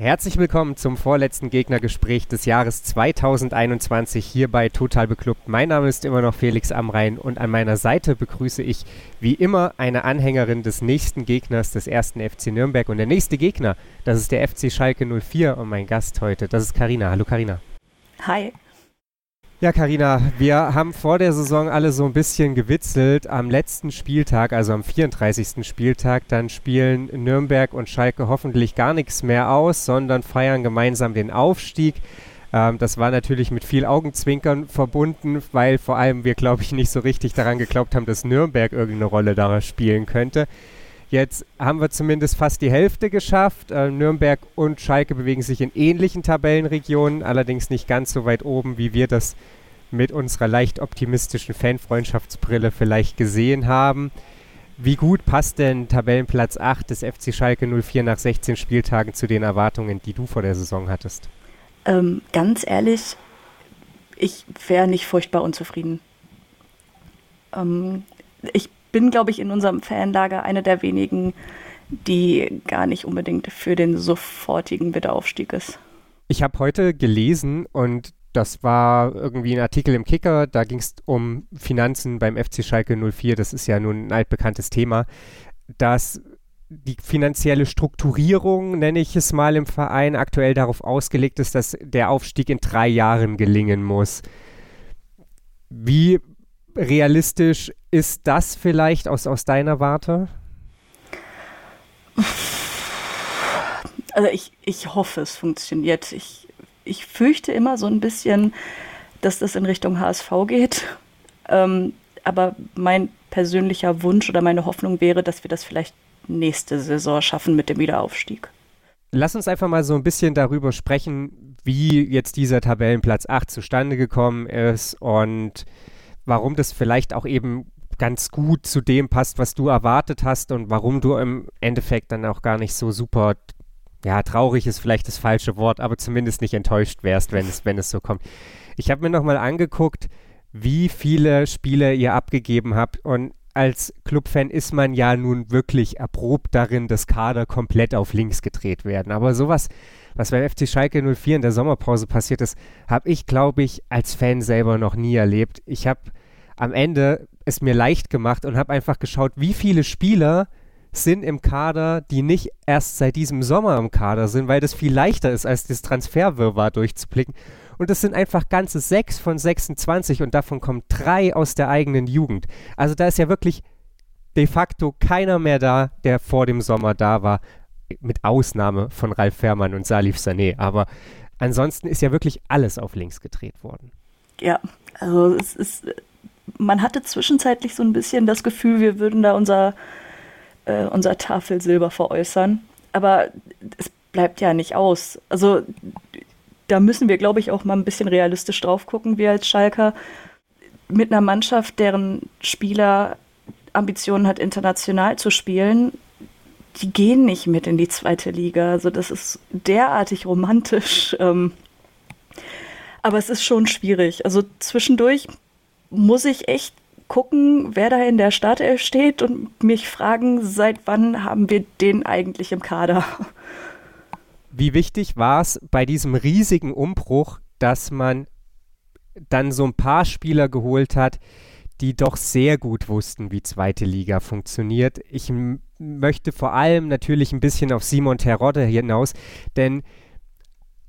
Herzlich willkommen zum vorletzten Gegnergespräch des Jahres 2021 hier bei Total Beklubbt. Mein Name ist immer noch Felix Amrein und an meiner Seite begrüße ich wie immer eine Anhängerin des nächsten Gegners des ersten FC Nürnberg. Und der nächste Gegner, das ist der FC Schalke 04 und mein Gast heute, das ist Karina. Hallo Karina. Hi. Ja, Karina, wir haben vor der Saison alle so ein bisschen gewitzelt. Am letzten Spieltag, also am 34. Spieltag, dann spielen Nürnberg und Schalke hoffentlich gar nichts mehr aus, sondern feiern gemeinsam den Aufstieg. Ähm, das war natürlich mit viel Augenzwinkern verbunden, weil vor allem wir, glaube ich, nicht so richtig daran geglaubt haben, dass Nürnberg irgendeine Rolle daran spielen könnte. Jetzt haben wir zumindest fast die Hälfte geschafft. Äh, Nürnberg und Schalke bewegen sich in ähnlichen Tabellenregionen, allerdings nicht ganz so weit oben, wie wir das mit unserer leicht optimistischen Fanfreundschaftsbrille vielleicht gesehen haben. Wie gut passt denn Tabellenplatz 8 des FC Schalke 04 nach 16 Spieltagen zu den Erwartungen, die du vor der Saison hattest? Ähm, ganz ehrlich, ich wäre nicht furchtbar unzufrieden. Ähm, ich bin, glaube ich, in unserem Fanlager eine der wenigen, die gar nicht unbedingt für den sofortigen Wiederaufstieg ist. Ich habe heute gelesen und das war irgendwie ein Artikel im Kicker, da ging es um Finanzen beim FC Schalke 04, das ist ja nun ein altbekanntes Thema, dass die finanzielle Strukturierung, nenne ich es mal im Verein, aktuell darauf ausgelegt ist, dass der Aufstieg in drei Jahren gelingen muss. Wie realistisch ist das vielleicht aus, aus deiner Warte? Also ich, ich hoffe, es funktioniert. Ich, ich fürchte immer so ein bisschen, dass das in Richtung HSV geht. Ähm, aber mein persönlicher Wunsch oder meine Hoffnung wäre, dass wir das vielleicht nächste Saison schaffen mit dem Wiederaufstieg. Lass uns einfach mal so ein bisschen darüber sprechen, wie jetzt dieser Tabellenplatz 8 zustande gekommen ist und warum das vielleicht auch eben ganz gut zu dem passt, was du erwartet hast und warum du im Endeffekt dann auch gar nicht so super, ja, traurig ist vielleicht das falsche Wort, aber zumindest nicht enttäuscht wärst, wenn es, wenn es so kommt. Ich habe mir nochmal angeguckt, wie viele Spiele ihr abgegeben habt und als Clubfan ist man ja nun wirklich erprobt darin, dass Kader komplett auf links gedreht werden. Aber sowas, was beim FC Schalke 04 in der Sommerpause passiert ist, habe ich, glaube ich, als Fan selber noch nie erlebt. Ich habe am Ende es mir leicht gemacht und habe einfach geschaut, wie viele Spieler sind im Kader, die nicht erst seit diesem Sommer im Kader sind, weil das viel leichter ist, als das Transferwirrwarr durchzublicken. Und es sind einfach ganze sechs von 26 und davon kommen drei aus der eigenen Jugend. Also da ist ja wirklich de facto keiner mehr da, der vor dem Sommer da war, mit Ausnahme von Ralf Fährmann und Salif Sané. Aber ansonsten ist ja wirklich alles auf links gedreht worden. Ja, also es ist man hatte zwischenzeitlich so ein bisschen das Gefühl, wir würden da unser, äh, unser Tafelsilber veräußern. Aber es bleibt ja nicht aus. Also da müssen wir, glaube ich, auch mal ein bisschen realistisch drauf gucken, wir als Schalker. Mit einer Mannschaft, deren Spieler Ambitionen hat, international zu spielen, die gehen nicht mit in die zweite Liga. Also das ist derartig romantisch. Ähm, aber es ist schon schwierig. Also zwischendurch muss ich echt gucken, wer da in der Startelf steht und mich fragen, seit wann haben wir den eigentlich im Kader? Wie wichtig war es bei diesem riesigen Umbruch, dass man dann so ein paar Spieler geholt hat, die doch sehr gut wussten, wie zweite Liga funktioniert. Ich möchte vor allem natürlich ein bisschen auf Simon Terodde hinaus, denn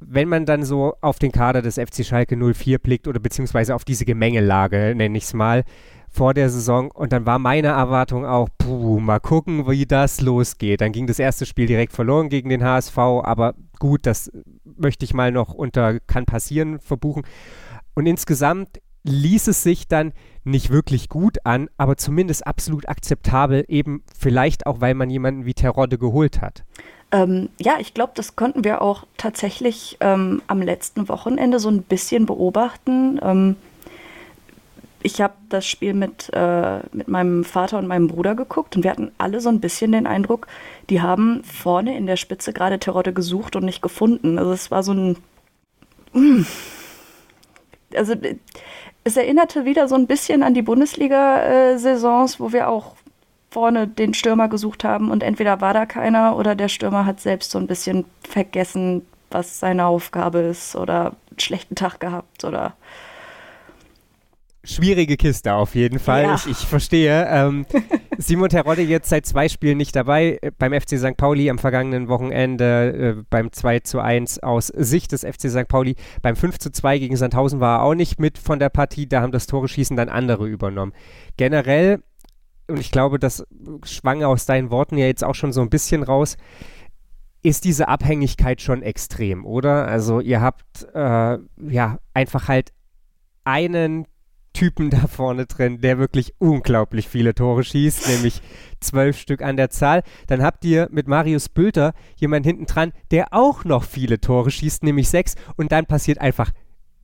wenn man dann so auf den Kader des FC Schalke 04 blickt oder beziehungsweise auf diese Gemengelage, nenne ich es mal, vor der Saison und dann war meine Erwartung auch, puh, mal gucken, wie das losgeht. Dann ging das erste Spiel direkt verloren gegen den HSV, aber gut, das möchte ich mal noch unter kann passieren verbuchen. Und insgesamt ließ es sich dann nicht wirklich gut an, aber zumindest absolut akzeptabel, eben vielleicht auch, weil man jemanden wie Terodde geholt hat. Ähm, ja, ich glaube, das konnten wir auch tatsächlich ähm, am letzten Wochenende so ein bisschen beobachten. Ähm, ich habe das Spiel mit, äh, mit meinem Vater und meinem Bruder geguckt und wir hatten alle so ein bisschen den Eindruck, die haben vorne in der Spitze gerade Terodde gesucht und nicht gefunden. Also es war so ein. Mm. Also es erinnerte wieder so ein bisschen an die Bundesliga-Saisons, wo wir auch vorne den Stürmer gesucht haben und entweder war da keiner oder der Stürmer hat selbst so ein bisschen vergessen, was seine Aufgabe ist oder einen schlechten Tag gehabt oder schwierige Kiste auf jeden Fall. Ja. Ich, ich, verstehe. Ähm, Simon Terodde jetzt seit zwei Spielen nicht dabei. Äh, beim FC St. Pauli am vergangenen Wochenende äh, beim 2 zu 1 aus Sicht des FC St. Pauli. Beim 5 zu 2 gegen Sandhausen war er auch nicht mit von der Partie. Da haben das Tore schießen dann andere übernommen. Generell, und ich glaube, das schwang aus deinen Worten ja jetzt auch schon so ein bisschen raus, ist diese Abhängigkeit schon extrem, oder? Also ihr habt äh, ja einfach halt einen Typen da vorne drin, der wirklich unglaublich viele Tore schießt, nämlich zwölf Stück an der Zahl. Dann habt ihr mit Marius Bülter jemanden hinten dran, der auch noch viele Tore schießt, nämlich sechs. Und dann passiert einfach,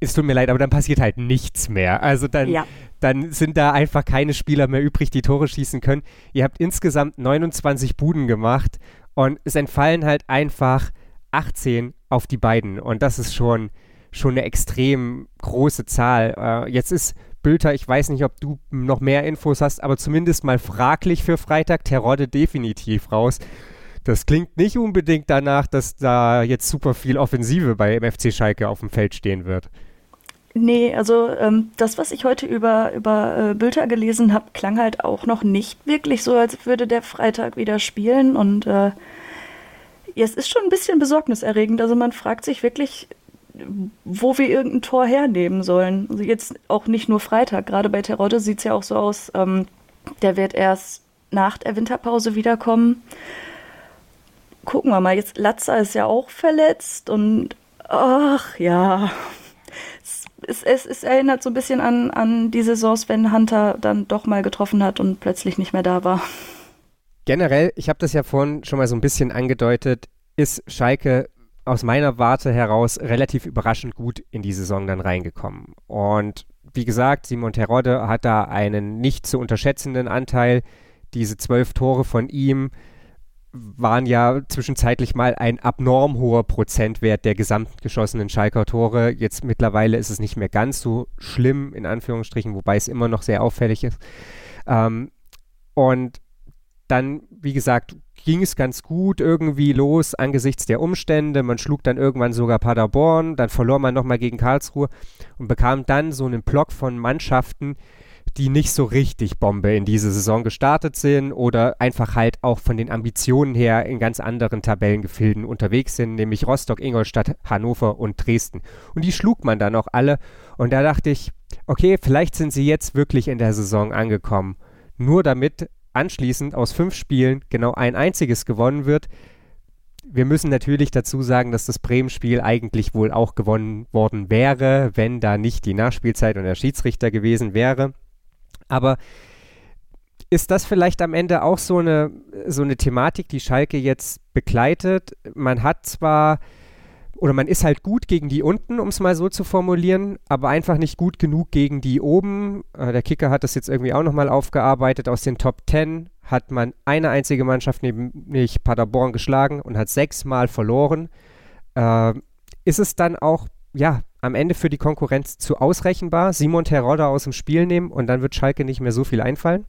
es tut mir leid, aber dann passiert halt nichts mehr. Also dann, ja. dann sind da einfach keine Spieler mehr übrig, die Tore schießen können. Ihr habt insgesamt 29 Buden gemacht und es entfallen halt einfach 18 auf die beiden. Und das ist schon schon eine extrem große Zahl. Äh, jetzt ist Bülter, ich weiß nicht, ob du noch mehr Infos hast, aber zumindest mal fraglich für Freitag. Terodde definitiv raus. Das klingt nicht unbedingt danach, dass da jetzt super viel Offensive bei MFC Schalke auf dem Feld stehen wird. Nee, also ähm, das, was ich heute über, über äh, Bülter gelesen habe, klang halt auch noch nicht wirklich so, als würde der Freitag wieder spielen. Und äh, es ist schon ein bisschen besorgniserregend. Also man fragt sich wirklich, wo wir irgendein Tor hernehmen sollen. Also jetzt auch nicht nur Freitag, gerade bei Terodde sieht es ja auch so aus, ähm, der wird erst nach der Winterpause wiederkommen. Gucken wir mal, jetzt Latza ist ja auch verletzt und ach ja, es, es, es, erinnert so ein bisschen an, an die Saisons, wenn Hunter dann doch mal getroffen hat und plötzlich nicht mehr da war. Generell, ich habe das ja vorhin schon mal so ein bisschen angedeutet, ist Schalke aus meiner Warte heraus relativ überraschend gut in die Saison dann reingekommen. Und wie gesagt, Simon Terodde hat da einen nicht zu unterschätzenden Anteil. Diese zwölf Tore von ihm waren ja zwischenzeitlich mal ein abnorm hoher Prozentwert der gesamten geschossenen Schalker Tore. Jetzt mittlerweile ist es nicht mehr ganz so schlimm, in Anführungsstrichen, wobei es immer noch sehr auffällig ist. Ähm, und dann, wie gesagt, ging es ganz gut irgendwie los angesichts der Umstände. Man schlug dann irgendwann sogar Paderborn, dann verlor man nochmal gegen Karlsruhe und bekam dann so einen Block von Mannschaften, die nicht so richtig Bombe in diese Saison gestartet sind oder einfach halt auch von den Ambitionen her in ganz anderen Tabellengefilden unterwegs sind, nämlich Rostock, Ingolstadt, Hannover und Dresden. Und die schlug man dann auch alle. Und da dachte ich, okay, vielleicht sind sie jetzt wirklich in der Saison angekommen. Nur damit anschließend aus fünf Spielen genau ein einziges gewonnen wird. Wir müssen natürlich dazu sagen, dass das Bremen-Spiel eigentlich wohl auch gewonnen worden wäre, wenn da nicht die Nachspielzeit und der Schiedsrichter gewesen wäre. Aber ist das vielleicht am Ende auch so eine, so eine Thematik, die Schalke jetzt begleitet? Man hat zwar oder man ist halt gut gegen die unten, um es mal so zu formulieren, aber einfach nicht gut genug gegen die oben. Äh, der Kicker hat das jetzt irgendwie auch nochmal aufgearbeitet. Aus den Top 10 hat man eine einzige Mannschaft, nämlich Paderborn, geschlagen und hat sechsmal verloren. Äh, ist es dann auch, ja, am Ende für die Konkurrenz zu ausrechenbar? Simon Terodde aus dem Spiel nehmen und dann wird Schalke nicht mehr so viel einfallen?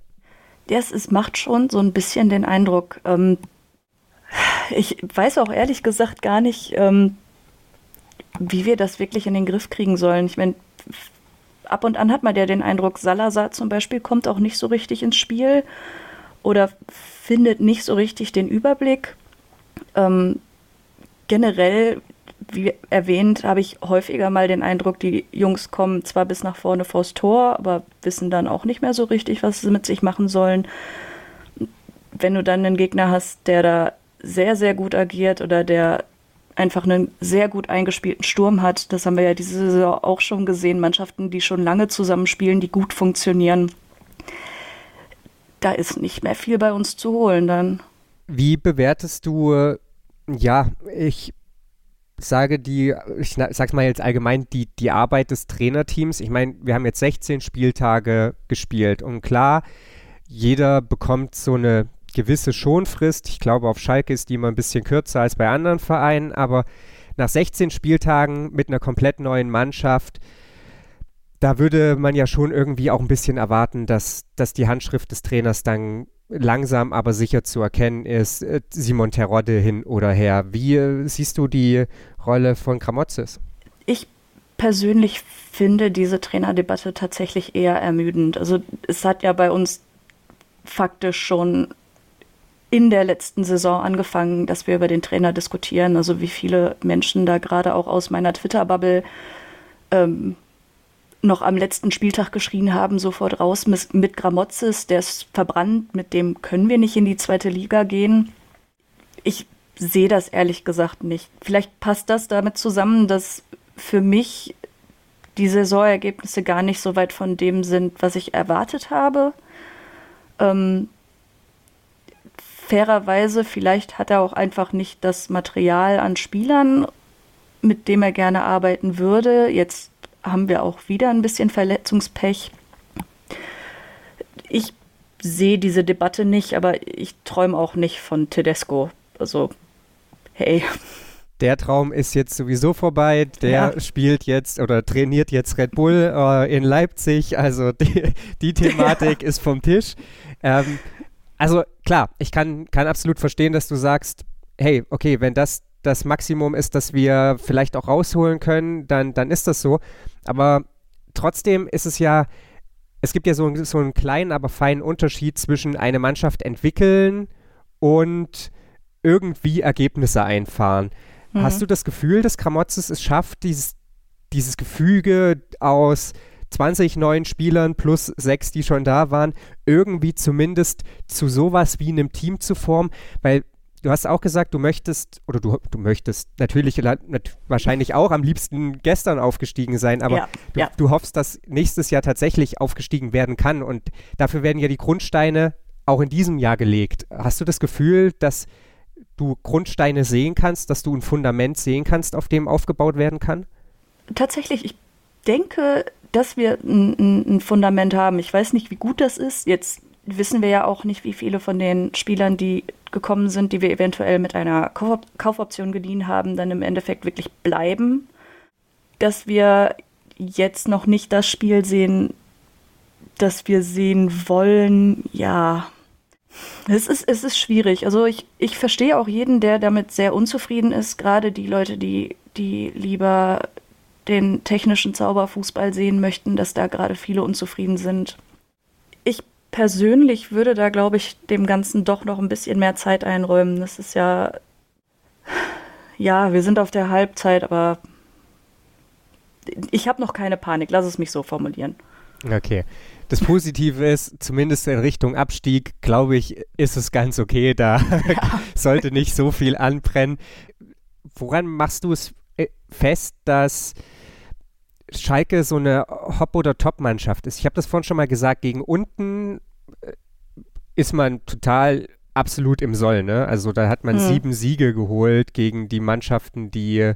Das ist, macht schon so ein bisschen den Eindruck. Ähm, ich weiß auch ehrlich gesagt gar nicht, ähm, wie wir das wirklich in den Griff kriegen sollen. Ich meine, ab und an hat man ja den Eindruck, Salazar zum Beispiel kommt auch nicht so richtig ins Spiel oder findet nicht so richtig den Überblick. Ähm, generell, wie erwähnt, habe ich häufiger mal den Eindruck, die Jungs kommen zwar bis nach vorne vors Tor, aber wissen dann auch nicht mehr so richtig, was sie mit sich machen sollen. Wenn du dann einen Gegner hast, der da sehr, sehr gut agiert oder der einfach einen sehr gut eingespielten Sturm hat. Das haben wir ja diese Saison auch schon gesehen. Mannschaften, die schon lange zusammenspielen, die gut funktionieren. Da ist nicht mehr viel bei uns zu holen dann. Wie bewertest du, ja, ich sage die, ich sag's mal jetzt allgemein, die, die Arbeit des Trainerteams. Ich meine, wir haben jetzt 16 Spieltage gespielt und klar, jeder bekommt so eine gewisse Schonfrist. Ich glaube, auf Schalke ist die immer ein bisschen kürzer als bei anderen Vereinen, aber nach 16 Spieltagen mit einer komplett neuen Mannschaft, da würde man ja schon irgendwie auch ein bisschen erwarten, dass, dass die Handschrift des Trainers dann langsam aber sicher zu erkennen ist, äh, Simon Terodde hin oder her. Wie äh, siehst du die Rolle von Kramotzes? Ich persönlich finde diese Trainerdebatte tatsächlich eher ermüdend. Also es hat ja bei uns faktisch schon in der letzten Saison angefangen, dass wir über den Trainer diskutieren. Also wie viele Menschen da gerade auch aus meiner Twitter-Bubble ähm, noch am letzten Spieltag geschrien haben, sofort raus mit, mit Gramozis, der ist verbrannt, mit dem können wir nicht in die zweite Liga gehen. Ich sehe das ehrlich gesagt nicht. Vielleicht passt das damit zusammen, dass für mich die Saisonergebnisse gar nicht so weit von dem sind, was ich erwartet habe. Ähm, fairerweise, vielleicht hat er auch einfach nicht das Material an Spielern, mit dem er gerne arbeiten würde. Jetzt haben wir auch wieder ein bisschen Verletzungspech. Ich sehe diese Debatte nicht, aber ich träume auch nicht von Tedesco. Also, hey. Der Traum ist jetzt sowieso vorbei. Der ja. spielt jetzt oder trainiert jetzt Red Bull äh, in Leipzig. Also die, die Thematik ja. ist vom Tisch. Ähm, also klar, ich kann, kann absolut verstehen, dass du sagst, hey, okay, wenn das das Maximum ist, das wir vielleicht auch rausholen können, dann, dann ist das so. Aber trotzdem ist es ja, es gibt ja so, so einen kleinen, aber feinen Unterschied zwischen eine Mannschaft entwickeln und irgendwie Ergebnisse einfahren. Mhm. Hast du das Gefühl, dass Kramotzes es schafft, dieses, dieses Gefüge aus 20 neuen Spielern plus sechs, die schon da waren, irgendwie zumindest zu sowas wie einem Team zu formen? Weil du hast auch gesagt, du möchtest, oder du, du möchtest natürlich wahrscheinlich auch am liebsten gestern aufgestiegen sein, aber ja, du, ja. du hoffst, dass nächstes Jahr tatsächlich aufgestiegen werden kann. Und dafür werden ja die Grundsteine auch in diesem Jahr gelegt. Hast du das Gefühl, dass du Grundsteine sehen kannst, dass du ein Fundament sehen kannst, auf dem aufgebaut werden kann? Tatsächlich, ich denke, dass wir ein, ein, Fundament haben. Ich weiß nicht, wie gut das ist. Jetzt wissen wir ja auch nicht, wie viele von den Spielern, die gekommen sind, die wir eventuell mit einer Kauf Kaufoption geliehen haben, dann im Endeffekt wirklich bleiben. Dass wir jetzt noch nicht das Spiel sehen, das wir sehen wollen, ja. Es ist, es ist schwierig. Also ich, ich verstehe auch jeden, der damit sehr unzufrieden ist, gerade die Leute, die, die lieber den technischen Zauberfußball sehen möchten, dass da gerade viele unzufrieden sind. Ich persönlich würde da, glaube ich, dem Ganzen doch noch ein bisschen mehr Zeit einräumen. Das ist ja, ja, wir sind auf der Halbzeit, aber ich habe noch keine Panik. Lass es mich so formulieren. Okay. Das Positive ist, zumindest in Richtung Abstieg, glaube ich, ist es ganz okay. Da ja. sollte nicht so viel anbrennen. Woran machst du es fest, dass Schalke so eine Hop- oder Top-Mannschaft ist. Ich habe das vorhin schon mal gesagt, gegen unten äh, ist man total absolut im Soll, ne? Also da hat man hm. sieben Siege geholt gegen die Mannschaften, die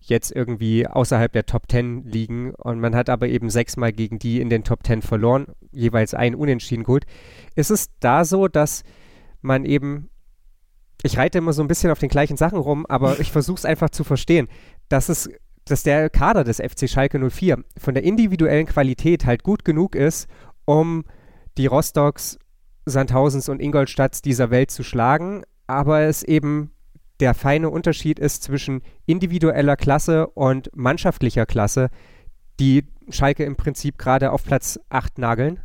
jetzt irgendwie außerhalb der Top Ten liegen und man hat aber eben sechsmal gegen die in den Top Ten verloren, jeweils ein Unentschieden geholt. Ist es da so, dass man eben, ich reite immer so ein bisschen auf den gleichen Sachen rum, aber ich versuche es einfach zu verstehen, dass es dass der Kader des FC Schalke 04 von der individuellen Qualität halt gut genug ist, um die Rostocks, Sandhausens und Ingolstadts dieser Welt zu schlagen, aber es eben der feine Unterschied ist zwischen individueller Klasse und mannschaftlicher Klasse, die Schalke im Prinzip gerade auf Platz 8 nageln?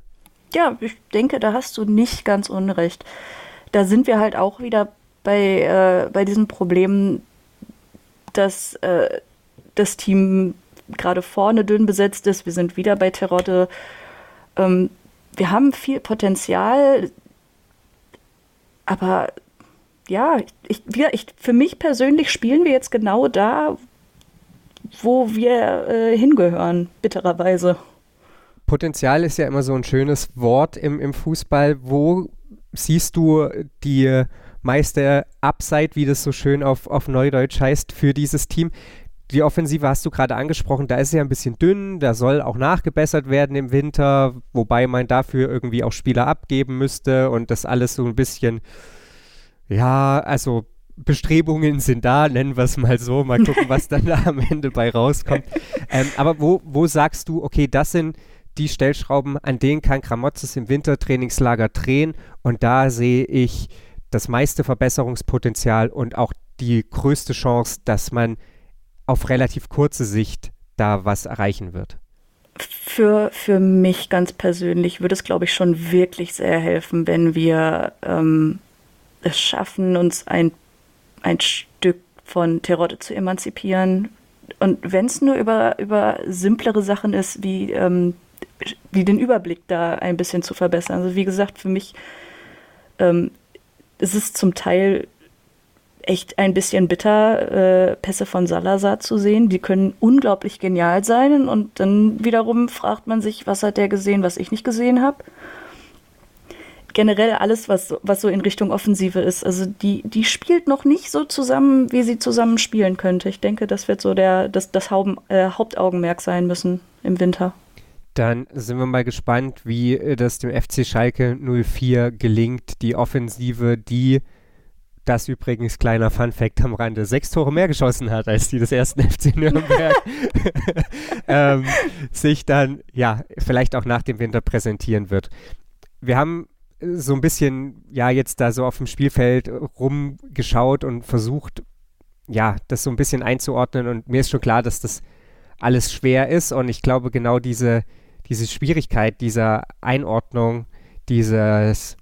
Ja, ich denke, da hast du nicht ganz unrecht. Da sind wir halt auch wieder bei, äh, bei diesem Problem, dass äh, das Team gerade vorne dünn besetzt ist. Wir sind wieder bei Terodde. Ähm, wir haben viel Potenzial, aber ja, ich, ich, für mich persönlich spielen wir jetzt genau da, wo wir äh, hingehören, bittererweise. Potenzial ist ja immer so ein schönes Wort im, im Fußball. Wo siehst du die meiste Upside, wie das so schön auf, auf Neudeutsch heißt, für dieses Team. Die Offensive hast du gerade angesprochen, da ist sie ja ein bisschen dünn, da soll auch nachgebessert werden im Winter, wobei man dafür irgendwie auch Spieler abgeben müsste und das alles so ein bisschen, ja, also Bestrebungen sind da, nennen wir es mal so, mal gucken, was dann da am Ende bei rauskommt. Ähm, aber wo, wo sagst du, okay, das sind die Stellschrauben, an denen kann Kramotzes im Wintertrainingslager drehen und da sehe ich das meiste Verbesserungspotenzial und auch die größte Chance, dass man auf relativ kurze Sicht da was erreichen wird? Für, für mich ganz persönlich würde es, glaube ich, schon wirklich sehr helfen, wenn wir ähm, es schaffen, uns ein, ein Stück von Terodde zu emanzipieren. Und wenn es nur über, über simplere Sachen ist, wie, ähm, wie den Überblick da ein bisschen zu verbessern. Also wie gesagt, für mich ähm, ist es zum Teil echt ein bisschen bitter, äh, Pässe von Salazar zu sehen. Die können unglaublich genial sein und dann wiederum fragt man sich, was hat der gesehen, was ich nicht gesehen habe. Generell alles, was, was so in Richtung Offensive ist. Also die, die spielt noch nicht so zusammen, wie sie zusammen spielen könnte. Ich denke, das wird so der, das, das Haupt, äh, Hauptaugenmerk sein müssen im Winter. Dann sind wir mal gespannt, wie äh, das dem FC Schalke 04 gelingt, die Offensive, die das übrigens kleiner Fun Fact am Rande, sechs Tore mehr geschossen hat als die des ersten FC Nürnberg, ähm, sich dann ja vielleicht auch nach dem Winter präsentieren wird. Wir haben so ein bisschen ja jetzt da so auf dem Spielfeld rumgeschaut und versucht ja das so ein bisschen einzuordnen. Und mir ist schon klar, dass das alles schwer ist. Und ich glaube genau diese diese Schwierigkeit dieser Einordnung, dieses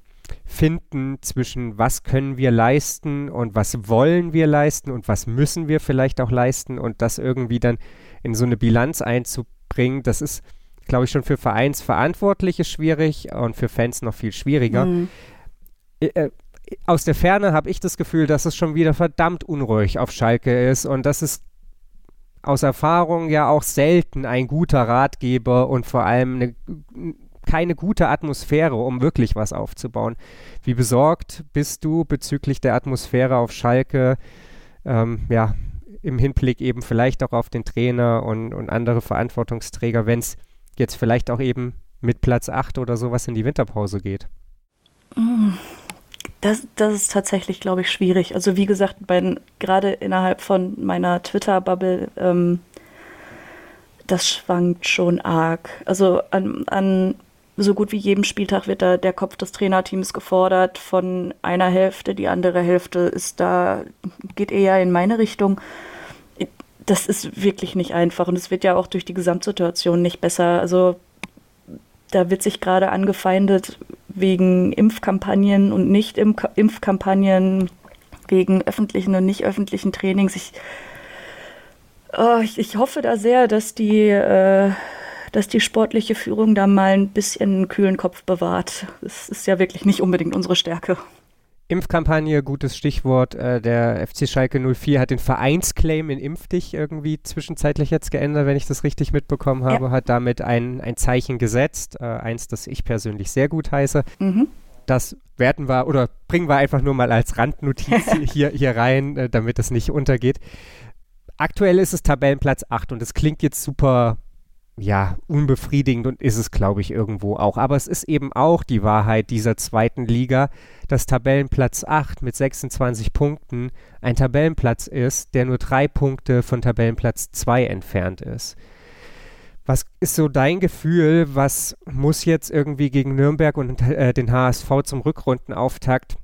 Finden zwischen was können wir leisten und was wollen wir leisten und was müssen wir vielleicht auch leisten und das irgendwie dann in so eine Bilanz einzubringen, das ist, glaube ich, schon für Vereinsverantwortliche schwierig und für Fans noch viel schwieriger. Mhm. Äh, aus der Ferne habe ich das Gefühl, dass es schon wieder verdammt unruhig auf Schalke ist und dass es aus Erfahrung ja auch selten ein guter Ratgeber und vor allem eine, keine gute Atmosphäre, um wirklich was aufzubauen. Wie besorgt bist du bezüglich der Atmosphäre auf Schalke? Ähm, ja, im Hinblick eben vielleicht auch auf den Trainer und, und andere Verantwortungsträger, wenn es jetzt vielleicht auch eben mit Platz 8 oder sowas in die Winterpause geht? Mm. Das, das ist tatsächlich, glaube ich, schwierig. Also wie gesagt, gerade innerhalb von meiner Twitter-Bubble, ähm, das schwankt schon arg. Also an, an so gut wie jedem Spieltag wird da der Kopf des Trainerteams gefordert von einer Hälfte, die andere Hälfte ist da, geht eher in meine Richtung. Das ist wirklich nicht einfach und es wird ja auch durch die Gesamtsituation nicht besser. Also da wird sich gerade angefeindet wegen Impfkampagnen und Nicht-Impfkampagnen, wegen öffentlichen und nicht öffentlichen Trainings. Ich, oh, ich, ich, hoffe da sehr, dass die, äh, dass die sportliche Führung da mal ein bisschen einen kühlen Kopf bewahrt. Das ist ja wirklich nicht unbedingt unsere Stärke. Impfkampagne, gutes Stichwort. Äh, der FC Schalke 04 hat den Vereinsclaim in Impfdich irgendwie zwischenzeitlich jetzt geändert, wenn ich das richtig mitbekommen habe, ja. hat damit ein, ein Zeichen gesetzt, äh, eins, das ich persönlich sehr gut heiße. Mhm. Das werten wir oder bringen wir einfach nur mal als Randnotiz hier, hier rein, äh, damit es nicht untergeht. Aktuell ist es Tabellenplatz 8 und es klingt jetzt super ja, unbefriedigend und ist es, glaube ich, irgendwo auch. Aber es ist eben auch die Wahrheit dieser zweiten Liga, dass Tabellenplatz 8 mit 26 Punkten ein Tabellenplatz ist, der nur drei Punkte von Tabellenplatz 2 entfernt ist. Was ist so dein Gefühl? Was muss jetzt irgendwie gegen Nürnberg und äh, den HSV zum Rückrundenauftakt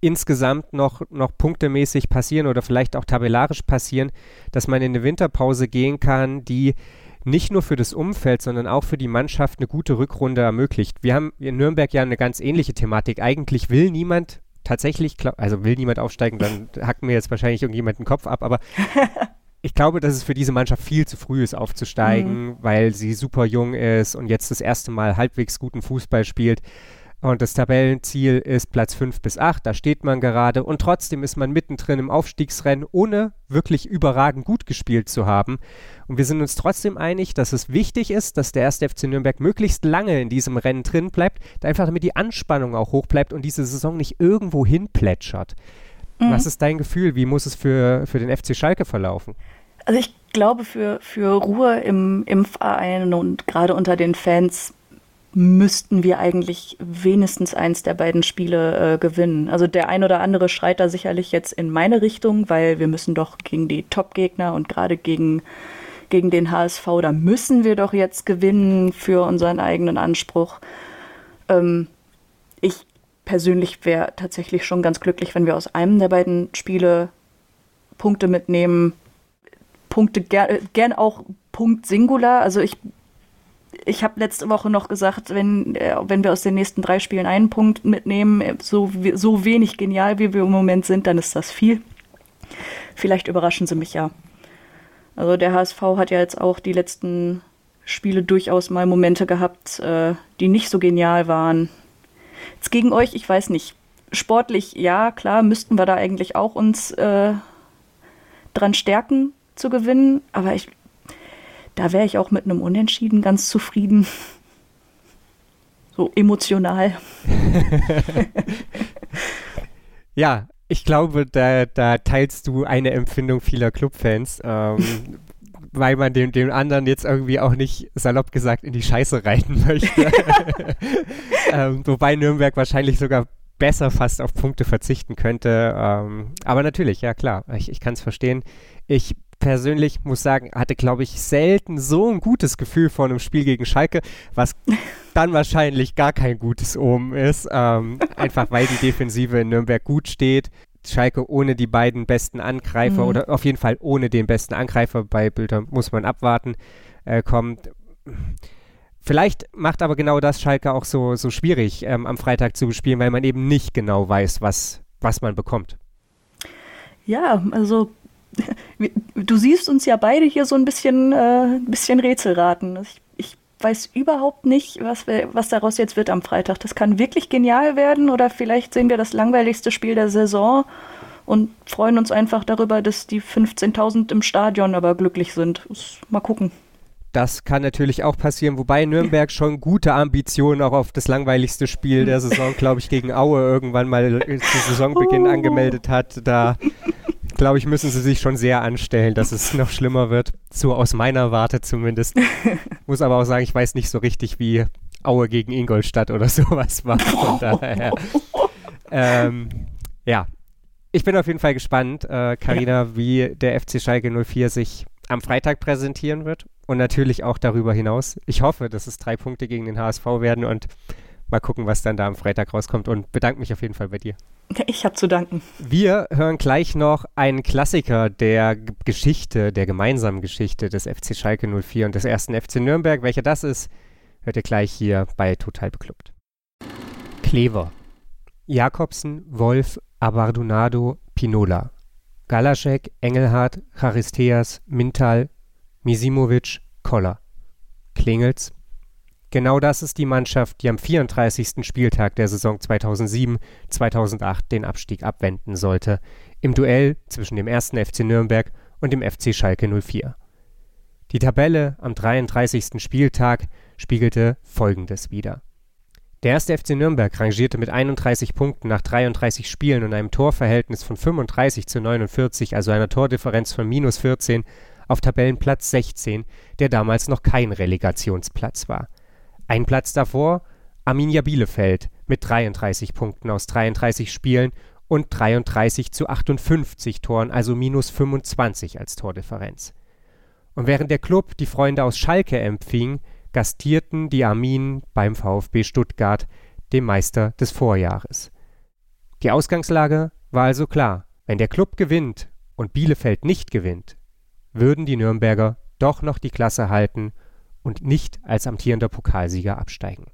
insgesamt noch, noch punktemäßig passieren oder vielleicht auch tabellarisch passieren, dass man in eine Winterpause gehen kann, die nicht nur für das Umfeld, sondern auch für die Mannschaft eine gute Rückrunde ermöglicht. Wir haben in Nürnberg ja eine ganz ähnliche Thematik. Eigentlich will niemand tatsächlich, also will niemand aufsteigen, dann hackt mir jetzt wahrscheinlich irgendjemand den Kopf ab, aber ich glaube, dass es für diese Mannschaft viel zu früh ist, aufzusteigen, mhm. weil sie super jung ist und jetzt das erste Mal halbwegs guten Fußball spielt. Und das Tabellenziel ist Platz 5 bis 8, da steht man gerade. Und trotzdem ist man mittendrin im Aufstiegsrennen, ohne wirklich überragend gut gespielt zu haben. Und wir sind uns trotzdem einig, dass es wichtig ist, dass der erste FC Nürnberg möglichst lange in diesem Rennen drin bleibt, einfach damit die Anspannung auch hoch bleibt und diese Saison nicht irgendwo hin plätschert. Mhm. Was ist dein Gefühl? Wie muss es für, für den FC Schalke verlaufen? Also ich glaube, für, für Ruhe im, im Verein und gerade unter den Fans müssten wir eigentlich wenigstens eins der beiden Spiele äh, gewinnen. Also der ein oder andere schreit da sicherlich jetzt in meine Richtung, weil wir müssen doch gegen die Top-Gegner und gerade gegen, gegen den HSV, da müssen wir doch jetzt gewinnen für unseren eigenen Anspruch. Ähm, ich persönlich wäre tatsächlich schon ganz glücklich, wenn wir aus einem der beiden Spiele Punkte mitnehmen. Punkte ger gern auch Punkt Singular. Also ich ich habe letzte Woche noch gesagt, wenn, äh, wenn wir aus den nächsten drei Spielen einen Punkt mitnehmen, äh, so, so wenig genial wie wir im Moment sind, dann ist das viel. Vielleicht überraschen sie mich ja. Also der HSV hat ja jetzt auch die letzten Spiele durchaus mal Momente gehabt, äh, die nicht so genial waren. Jetzt gegen euch, ich weiß nicht. Sportlich, ja, klar, müssten wir da eigentlich auch uns äh, dran stärken zu gewinnen, aber ich, da wäre ich auch mit einem Unentschieden ganz zufrieden. So emotional. ja, ich glaube, da, da, teilst du eine Empfindung vieler Clubfans, ähm, weil man dem, dem anderen jetzt irgendwie auch nicht salopp gesagt in die Scheiße reiten möchte. ähm, wobei Nürnberg wahrscheinlich sogar besser fast auf Punkte verzichten könnte. Ähm, aber natürlich, ja klar, ich, ich kann es verstehen. Ich persönlich muss sagen, hatte, glaube ich, selten so ein gutes Gefühl vor einem Spiel gegen Schalke, was dann wahrscheinlich gar kein gutes Omen ist. Ähm, einfach weil die Defensive in Nürnberg gut steht. Schalke ohne die beiden besten Angreifer mhm. oder auf jeden Fall ohne den besten Angreifer bei Bildern muss man abwarten, äh, kommt. Vielleicht macht aber genau das Schalke auch so, so schwierig ähm, am Freitag zu spielen, weil man eben nicht genau weiß, was, was man bekommt. Ja, also du siehst uns ja beide hier so ein bisschen, äh, bisschen Rätselraten. Ich, ich weiß überhaupt nicht, was, wir, was daraus jetzt wird am Freitag. Das kann wirklich genial werden oder vielleicht sehen wir das langweiligste Spiel der Saison und freuen uns einfach darüber, dass die 15.000 im Stadion aber glücklich sind. Mal gucken. Das kann natürlich auch passieren, wobei Nürnberg schon gute Ambitionen auch auf das langweiligste Spiel der Saison, glaube ich, gegen Aue irgendwann mal zu Saisonbeginn oh. angemeldet hat. Da glaube ich, müssen sie sich schon sehr anstellen, dass es noch schlimmer wird. So aus meiner Warte zumindest. Muss aber auch sagen, ich weiß nicht so richtig, wie Aue gegen Ingolstadt oder sowas war. Von daher. ähm, ja, ich bin auf jeden Fall gespannt, Karina, äh, wie der FC Schalke 04 sich am Freitag präsentieren wird und natürlich auch darüber hinaus. Ich hoffe, dass es drei Punkte gegen den HSV werden und mal gucken, was dann da am Freitag rauskommt und bedanke mich auf jeden Fall bei dir. Ich habe zu danken. Wir hören gleich noch einen Klassiker der G Geschichte, der gemeinsamen Geschichte des FC Schalke 04 und des ersten FC Nürnberg. Welcher das ist, hört ihr gleich hier bei Total Beklubbt. Klever. Jakobsen, Wolf, Abardonado, Pinola. Galaschek, Engelhardt, Charisteas, Mintal, Misimovic, Koller. Klingels, Genau das ist die Mannschaft, die am 34. Spieltag der Saison 2007-2008 den Abstieg abwenden sollte, im Duell zwischen dem 1. FC Nürnberg und dem FC Schalke 04. Die Tabelle am 33. Spieltag spiegelte folgendes wider. Der 1. FC Nürnberg rangierte mit 31 Punkten nach 33 Spielen und einem Torverhältnis von 35 zu 49, also einer Tordifferenz von minus 14, auf Tabellenplatz 16, der damals noch kein Relegationsplatz war. Ein Platz davor Arminia Bielefeld mit 33 Punkten aus 33 Spielen und 33 zu 58 Toren, also minus 25 als Tordifferenz. Und während der Klub die Freunde aus Schalke empfing, gastierten die Arminen beim VfB Stuttgart, dem Meister des Vorjahres. Die Ausgangslage war also klar, wenn der Klub gewinnt und Bielefeld nicht gewinnt, würden die Nürnberger doch noch die Klasse halten und nicht als amtierender Pokalsieger absteigen.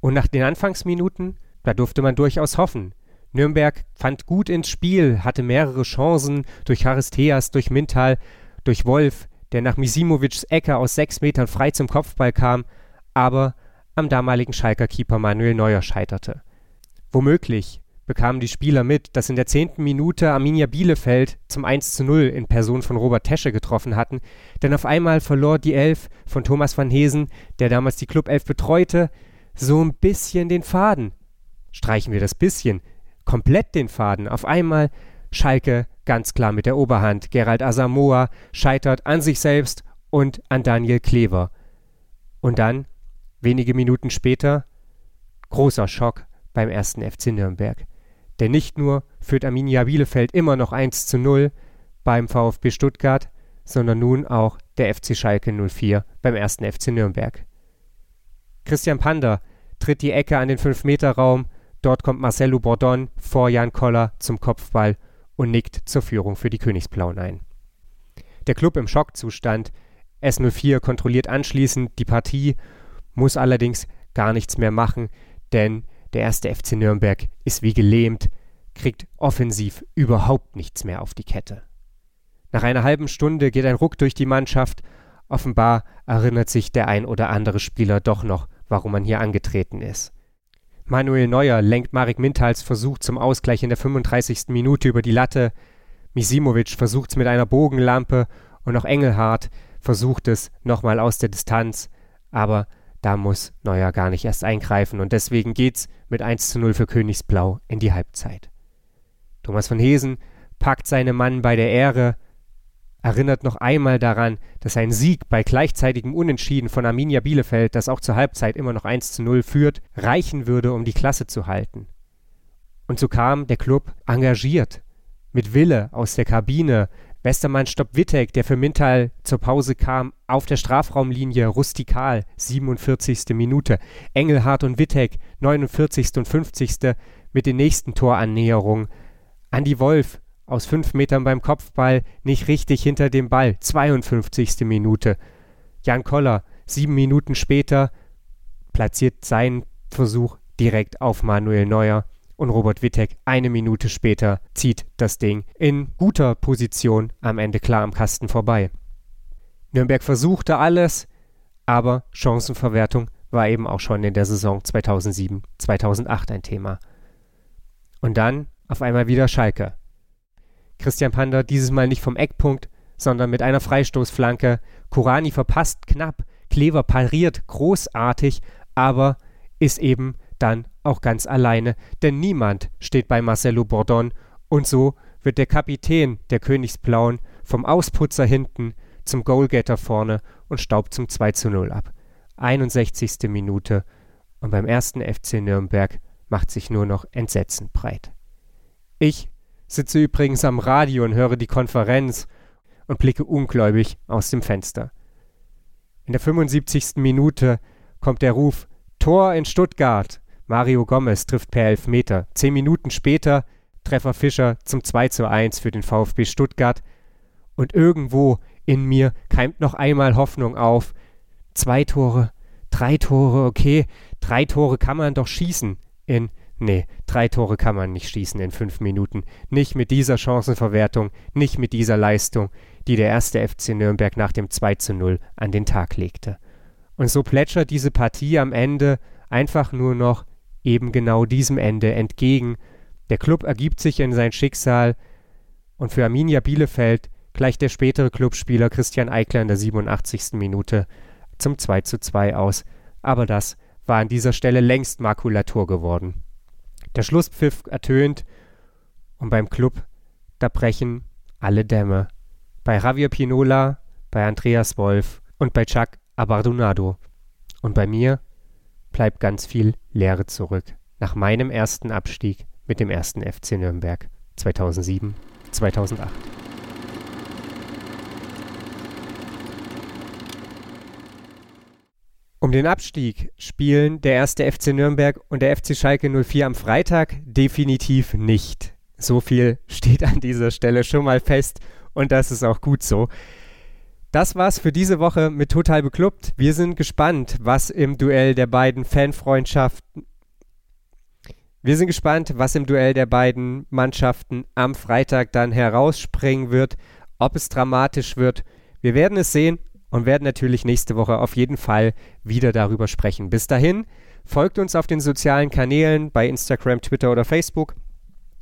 Und nach den Anfangsminuten, da durfte man durchaus hoffen. Nürnberg fand gut ins Spiel, hatte mehrere Chancen durch Charisteas, durch Mintal, durch Wolf, der nach Misimovics Ecke aus sechs Metern frei zum Kopfball kam, aber am damaligen Schalker Keeper Manuel Neuer scheiterte. Womöglich bekamen die Spieler mit, dass in der zehnten Minute Arminia Bielefeld zum 1 zu 0 in Person von Robert Tesche getroffen hatten, denn auf einmal verlor die Elf von Thomas van Hesen, der damals die Clubelf betreute, so ein bisschen den Faden. Streichen wir das bisschen, komplett den Faden. Auf einmal Schalke ganz klar mit der Oberhand. Gerald Asamoah scheitert an sich selbst und an Daniel Klever. Und dann, wenige Minuten später, großer Schock beim ersten FC Nürnberg. Denn nicht nur führt Arminia Bielefeld immer noch 1 zu 0 beim VfB Stuttgart, sondern nun auch der FC Schalke 04 beim ersten FC Nürnberg. Christian Pander tritt die Ecke an den 5-Meter-Raum, dort kommt Marcelo Bordon vor Jan Koller zum Kopfball und nickt zur Führung für die Königsblauen ein. Der Klub im Schockzustand, S04 kontrolliert anschließend die Partie, muss allerdings gar nichts mehr machen, denn der erste FC Nürnberg ist wie gelähmt, kriegt offensiv überhaupt nichts mehr auf die Kette. Nach einer halben Stunde geht ein Ruck durch die Mannschaft. Offenbar erinnert sich der ein oder andere Spieler doch noch, warum man hier angetreten ist. Manuel Neuer lenkt Marek Mintals Versuch zum Ausgleich in der 35. Minute über die Latte. Misimovic versucht es mit einer Bogenlampe und auch Engelhardt versucht es nochmal aus der Distanz, aber da muss Neuer gar nicht erst eingreifen und deswegen geht's mit 1 zu 0 für Königsblau in die Halbzeit. Thomas von Hesen packt seinen Mann bei der Ehre, erinnert noch einmal daran, dass ein Sieg bei gleichzeitigem Unentschieden von Arminia Bielefeld, das auch zur Halbzeit immer noch 1 zu 0 führt, reichen würde, um die Klasse zu halten. Und so kam der Club engagiert, mit Wille aus der Kabine, Westermann stoppt Wittek, der für Mintal zur Pause kam, auf der Strafraumlinie rustikal, 47. Minute. Engelhardt und Wittek, 49. und 50. mit den nächsten Torannäherungen. Andi Wolf aus fünf Metern beim Kopfball, nicht richtig hinter dem Ball, 52. Minute. Jan Koller, sieben Minuten später, platziert seinen Versuch direkt auf Manuel Neuer und Robert Wittek eine Minute später zieht das Ding in guter Position am Ende klar am Kasten vorbei. Nürnberg versuchte alles, aber Chancenverwertung war eben auch schon in der Saison 2007, 2008 ein Thema. Und dann auf einmal wieder Schalke. Christian Pander dieses Mal nicht vom Eckpunkt, sondern mit einer Freistoßflanke. Kurani verpasst knapp, Klever pariert großartig, aber ist eben dann auch ganz alleine, denn niemand steht bei Marcelo Bordon und so wird der Kapitän der Königsblauen vom Ausputzer hinten zum Goalgetter vorne und staubt zum 2 zu 0 ab. 61. Minute und beim ersten FC Nürnberg macht sich nur noch Entsetzen breit. Ich sitze übrigens am Radio und höre die Konferenz und blicke ungläubig aus dem Fenster. In der 75. Minute kommt der Ruf Tor in Stuttgart Mario Gomez trifft per Elfmeter. Zehn Minuten später Treffer Fischer zum 2 zu 1 für den VfB Stuttgart. Und irgendwo in mir keimt noch einmal Hoffnung auf. Zwei Tore, drei Tore, okay, drei Tore kann man doch schießen in. Nee, drei Tore kann man nicht schießen in fünf Minuten. Nicht mit dieser Chancenverwertung, nicht mit dieser Leistung, die der erste FC Nürnberg nach dem 2 zu 0 an den Tag legte. Und so plätschert diese Partie am Ende einfach nur noch eben genau diesem Ende entgegen. Der Klub ergibt sich in sein Schicksal und für Arminia Bielefeld gleicht der spätere Clubspieler Christian Eickler in der 87. Minute zum 2 zu 2 aus. Aber das war an dieser Stelle längst Makulatur geworden. Der Schlusspfiff ertönt und beim Klub, da brechen alle Dämme. Bei Javier Pinola, bei Andreas Wolf und bei Chuck Abardonado. Und bei mir bleibt ganz viel Leere zurück. Nach meinem ersten Abstieg mit dem ersten FC Nürnberg 2007, 2008. Um den Abstieg spielen der erste FC Nürnberg und der FC Schalke 04 am Freitag definitiv nicht. So viel steht an dieser Stelle schon mal fest und das ist auch gut so. Das war's für diese Woche mit Total Beklubbt. Wir sind gespannt, was im Duell der beiden Fanfreundschaften. Wir sind gespannt, was im Duell der beiden Mannschaften am Freitag dann herausspringen wird, ob es dramatisch wird. Wir werden es sehen und werden natürlich nächste Woche auf jeden Fall wieder darüber sprechen. Bis dahin, folgt uns auf den sozialen Kanälen bei Instagram, Twitter oder Facebook,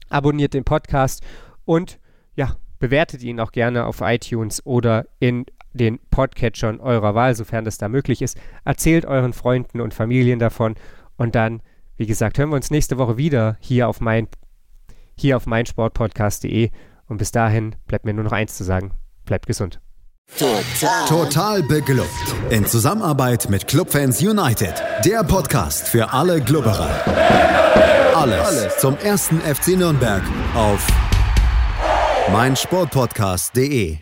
abonniert den Podcast und ja, bewertet ihn auch gerne auf iTunes oder in den Podcatchern eurer Wahl, sofern das da möglich ist. Erzählt euren Freunden und Familien davon und dann, wie gesagt, hören wir uns nächste Woche wieder hier auf mein hier auf meinsportpodcast.de und bis dahin bleibt mir nur noch eins zu sagen. Bleibt gesund. Total. Total beglückt. In Zusammenarbeit mit Clubfans United. Der Podcast für alle Glubberer. Alles, Alles zum ersten FC Nürnberg auf meinsportpodcast.de.